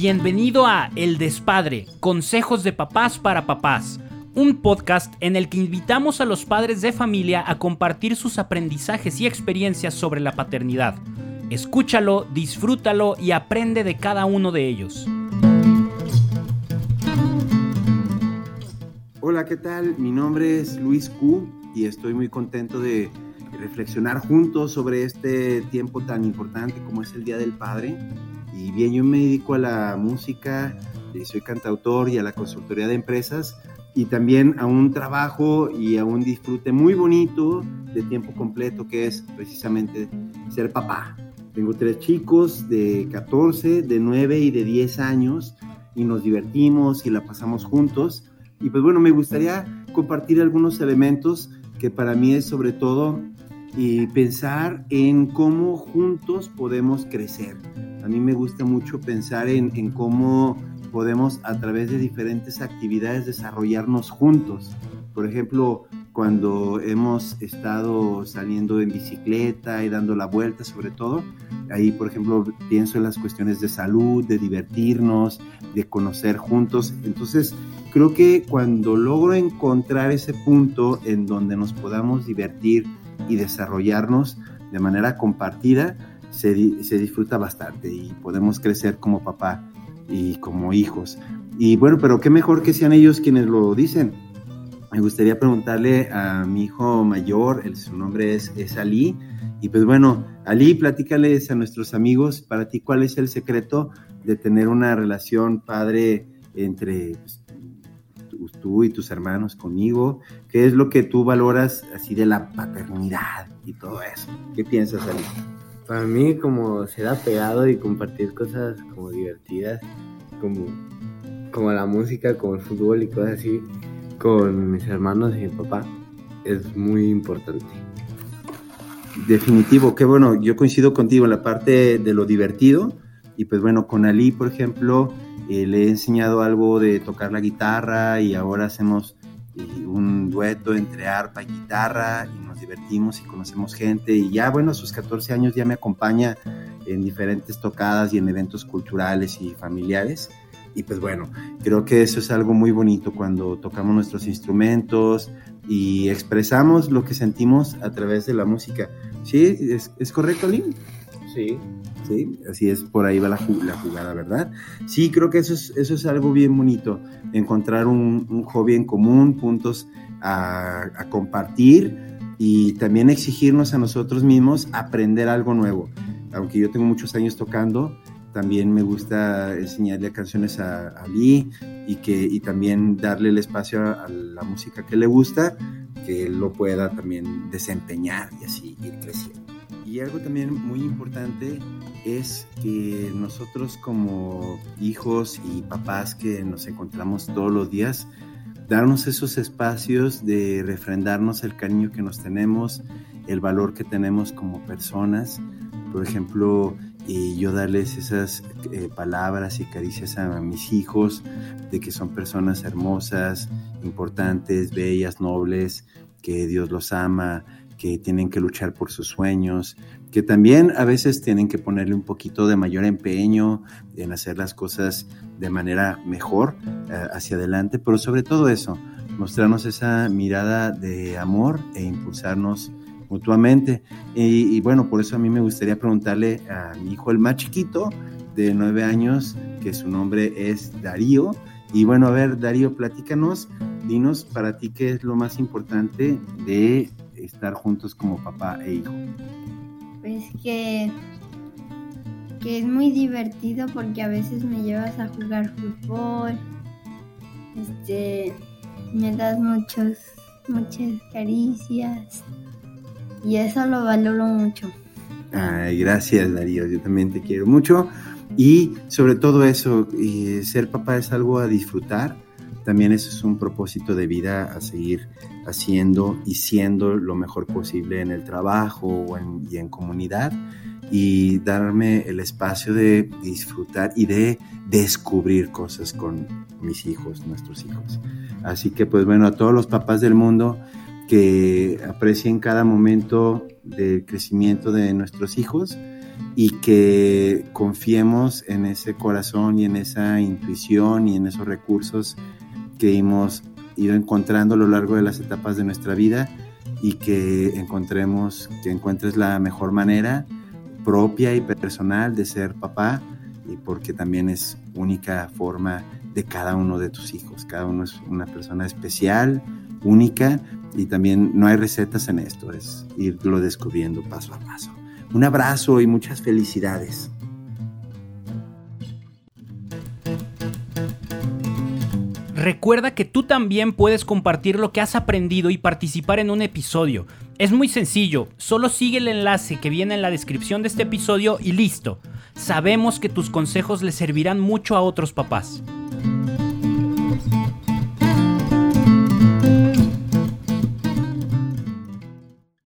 Bienvenido a El Despadre, Consejos de Papás para Papás, un podcast en el que invitamos a los padres de familia a compartir sus aprendizajes y experiencias sobre la paternidad. Escúchalo, disfrútalo y aprende de cada uno de ellos. Hola, ¿qué tal? Mi nombre es Luis Q y estoy muy contento de reflexionar juntos sobre este tiempo tan importante como es el Día del Padre. Y bien, yo me dedico a la música, y soy cantautor y a la consultoría de empresas y también a un trabajo y a un disfrute muy bonito de tiempo completo que es precisamente ser papá. Tengo tres chicos de 14, de 9 y de 10 años y nos divertimos y la pasamos juntos. Y pues bueno, me gustaría compartir algunos elementos que para mí es sobre todo y pensar en cómo juntos podemos crecer. A mí me gusta mucho pensar en, en cómo podemos a través de diferentes actividades desarrollarnos juntos. Por ejemplo, cuando hemos estado saliendo en bicicleta y dando la vuelta sobre todo, ahí por ejemplo pienso en las cuestiones de salud, de divertirnos, de conocer juntos. Entonces, creo que cuando logro encontrar ese punto en donde nos podamos divertir, y desarrollarnos de manera compartida, se, se, disfruta bastante y podemos crecer como papá y como hijos. Y bueno, pero qué mejor que sean ellos quienes lo dicen. Me gustaría preguntarle a mi hijo mayor, su nombre es, es Ali, y pues bueno, Ali, platícales a nuestros amigos, para ti, ¿cuál es el secreto de tener una relación padre entre pues, tú y tus hermanos conmigo? ¿Qué es lo que tú valoras así de la paternidad y todo eso? ¿Qué piensas, Ali? Para mí como ser apegado y compartir cosas como divertidas, como, como la música, como el fútbol y cosas así, con mis hermanos y mi papá, es muy importante. Definitivo, qué bueno, yo coincido contigo en la parte de lo divertido y pues bueno, con Ali, por ejemplo, eh, le he enseñado algo de tocar la guitarra y ahora hacemos eh, un dueto entre arpa y guitarra y nos divertimos y conocemos gente. Y ya bueno a sus 14 años ya me acompaña en diferentes tocadas y en eventos culturales y familiares. Y pues bueno creo que eso es algo muy bonito cuando tocamos nuestros instrumentos y expresamos lo que sentimos a través de la música. Sí es, correcto Lynn sí Así es, por ahí va la, jugada, ¿verdad? Sí, creo que eso es, eso es algo bien bonito, encontrar un, hobby en común, puntos a, compartir y también exigirnos a nosotros mismos aprender algo nuevo. Aunque yo tengo muchos años tocando, también me gusta enseñarle canciones a, a Lee y, que, y también darle el espacio a, la música que le gusta, que él lo pueda también desempeñar y así ir creciendo. Y algo también muy importante es que nosotros como hijos y papás que nos encontramos todos los días, darnos esos espacios de refrendarnos el cariño que nos tenemos, el valor que tenemos como personas. Por ejemplo, y yo darles esas eh, palabras y caricias a mis hijos de que son personas hermosas, importantes, bellas, nobles, que Dios los ama, que tienen que luchar por sus sueños, que también a veces tienen que ponerle un poquito de mayor empeño en hacer las cosas de manera mejor eh, hacia adelante, pero sobre todo eso, mostrarnos esa mirada de amor e impulsarnos mutuamente. Y, y, bueno, por eso a mí me gustaría preguntarle a mi hijo, el más chiquito, de nueve años, que su nombre es Darío. Y bueno, a ver, Darío, platícanos, dinos para ti qué es lo más importante de estar juntos como papá e hijo? Que, que es muy divertido porque a veces me llevas a jugar fútbol, este, me das muchos, muchas caricias y eso lo valoro mucho. Ay, gracias Darío, yo también te quiero mucho y sobre todo eso, ser papá es algo a disfrutar también eso es un propósito de vida a seguir haciendo y siendo lo mejor posible en el trabajo y en comunidad y darme el espacio de disfrutar y de descubrir cosas con mis hijos, nuestros hijos. Así que pues bueno, a todos los papás del mundo que aprecien cada momento del crecimiento de nuestros hijos, y que confiemos en ese corazón y en esa intuición y en esos recursos que hemos ido encontrando a lo largo de las etapas de nuestra vida y que encontremos, que encuentres la mejor manera propia y personal de ser papá y porque también es única forma de cada uno de tus hijos. Cada uno es una persona especial, única y también no hay recetas en esto, es irlo descubriendo paso a paso. Un abrazo y muchas felicidades. Recuerda que tú también puedes compartir lo que has aprendido y participar en un episodio. Es muy sencillo, solo sigue el enlace que viene en la descripción de este episodio y listo. Sabemos que tus consejos le servirán mucho a otros papás.